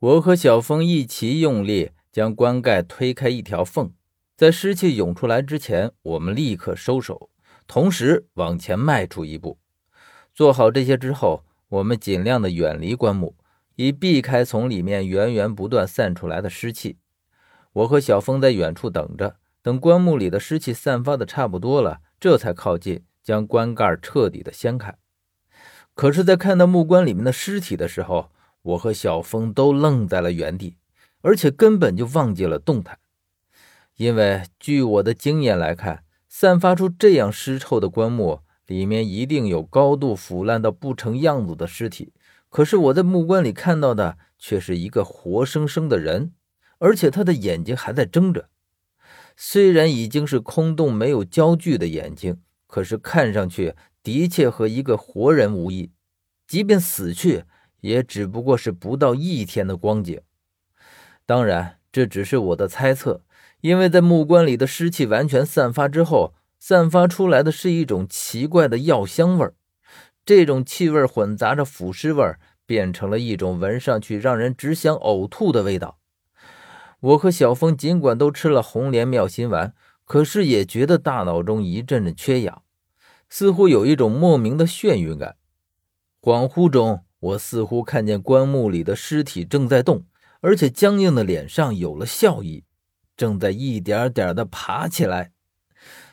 我和小峰一起用力将棺盖推开一条缝，在湿气涌出来之前，我们立刻收手，同时往前迈出一步。做好这些之后，我们尽量的远离棺木，以避开从里面源源不断散出来的湿气。我和小峰在远处等着，等棺木里的湿气散发的差不多了，这才靠近，将棺盖彻底的掀开。可是，在看到木棺里面的尸体的时候，我和小峰都愣在了原地，而且根本就忘记了动弹。因为据我的经验来看，散发出这样尸臭的棺木里面一定有高度腐烂到不成样子的尸体。可是我在木棺里看到的却是一个活生生的人，而且他的眼睛还在睁着。虽然已经是空洞没有焦距的眼睛，可是看上去。的确和一个活人无异，即便死去，也只不过是不到一天的光景。当然，这只是我的猜测，因为在木棺里的湿气完全散发之后，散发出来的是一种奇怪的药香味儿。这种气味混杂着腐尸味儿，变成了一种闻上去让人只想呕吐的味道。我和小峰尽管都吃了红莲妙心丸，可是也觉得大脑中一阵阵缺氧。似乎有一种莫名的眩晕感，恍惚中，我似乎看见棺木里的尸体正在动，而且僵硬的脸上有了笑意，正在一点点的爬起来。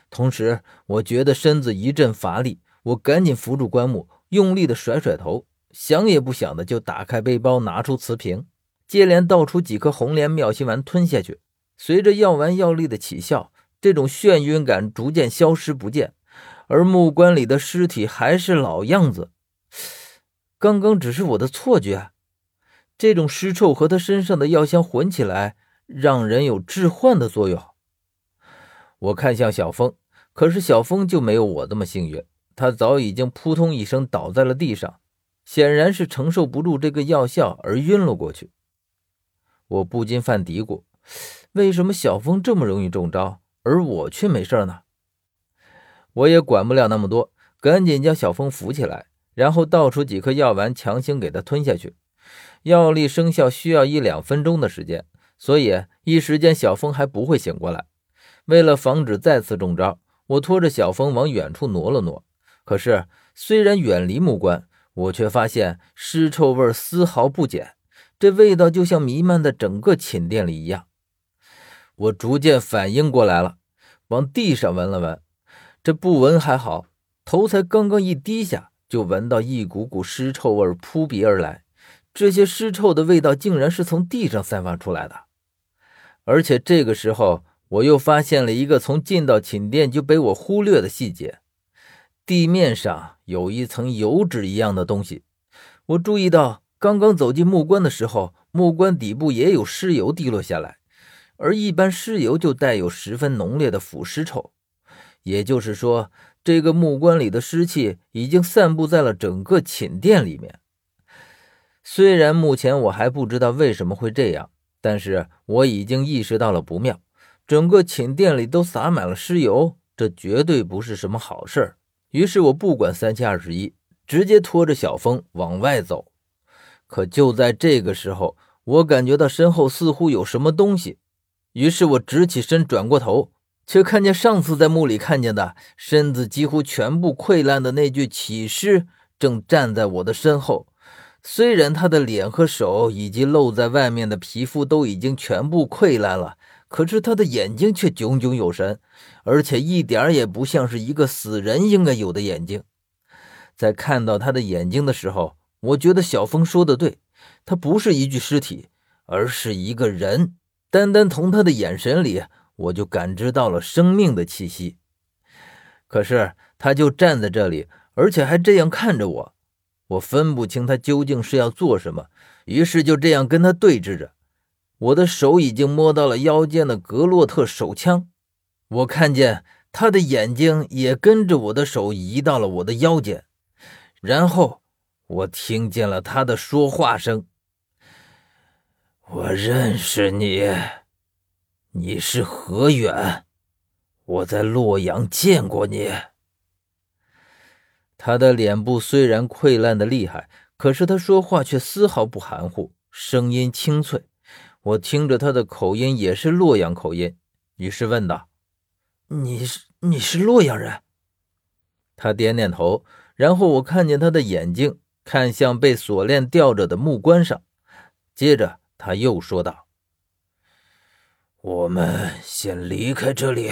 同时，我觉得身子一阵乏力，我赶紧扶住棺木，用力的甩甩头，想也不想的就打开背包，拿出瓷瓶，接连倒出几颗红莲妙心丸吞下去。随着药丸药力的起效，这种眩晕感逐渐消失不见。而木棺里的尸体还是老样子，刚刚只是我的错觉。这种尸臭和他身上的药香混起来，让人有致幻的作用。我看向小峰，可是小峰就没有我这么幸运，他早已经扑通一声倒在了地上，显然是承受不住这个药效而晕了过去。我不禁犯嘀咕：为什么小峰这么容易中招，而我却没事呢？我也管不了那么多，赶紧将小峰扶起来，然后倒出几颗药丸，强行给他吞下去。药力生效需要一两分钟的时间，所以一时间小峰还不会醒过来。为了防止再次中招，我拖着小峰往远处挪了挪。可是，虽然远离木棺，我却发现尸臭味丝毫不减，这味道就像弥漫在整个寝殿里一样。我逐渐反应过来了，往地上闻了闻。这不闻还好，头才刚刚一低下，就闻到一股股尸臭味扑鼻而来。这些尸臭的味道竟然是从地上散发出来的，而且这个时候我又发现了一个从进到寝殿就被我忽略的细节：地面上有一层油脂一样的东西。我注意到，刚刚走进木棺的时候，木棺底部也有尸油滴落下来，而一般尸油就带有十分浓烈的腐尸臭。也就是说，这个木棺里的尸气已经散布在了整个寝殿里面。虽然目前我还不知道为什么会这样，但是我已经意识到了不妙。整个寝殿里都洒满了尸油，这绝对不是什么好事儿。于是我不管三七二十一，直接拖着小风往外走。可就在这个时候，我感觉到身后似乎有什么东西，于是我直起身，转过头。却看见上次在墓里看见的身子几乎全部溃烂的那具起尸，正站在我的身后。虽然他的脸和手以及露在外面的皮肤都已经全部溃烂了，可是他的眼睛却炯炯有神，而且一点也不像是一个死人应该有的眼睛。在看到他的眼睛的时候，我觉得小峰说的对，他不是一具尸体，而是一个人。单单从他的眼神里。我就感知到了生命的气息，可是他就站在这里，而且还这样看着我，我分不清他究竟是要做什么，于是就这样跟他对峙着。我的手已经摸到了腰间的格洛特手枪，我看见他的眼睛也跟着我的手移到了我的腰间，然后我听见了他的说话声：“我认识你。”你是何远？我在洛阳见过你。他的脸部虽然溃烂的厉害，可是他说话却丝毫不含糊，声音清脆，我听着他的口音也是洛阳口音，于是问道：“你是你是洛阳人？”他点点头，然后我看见他的眼睛看向被锁链吊着的木棺上，接着他又说道：“我们先离开这里。”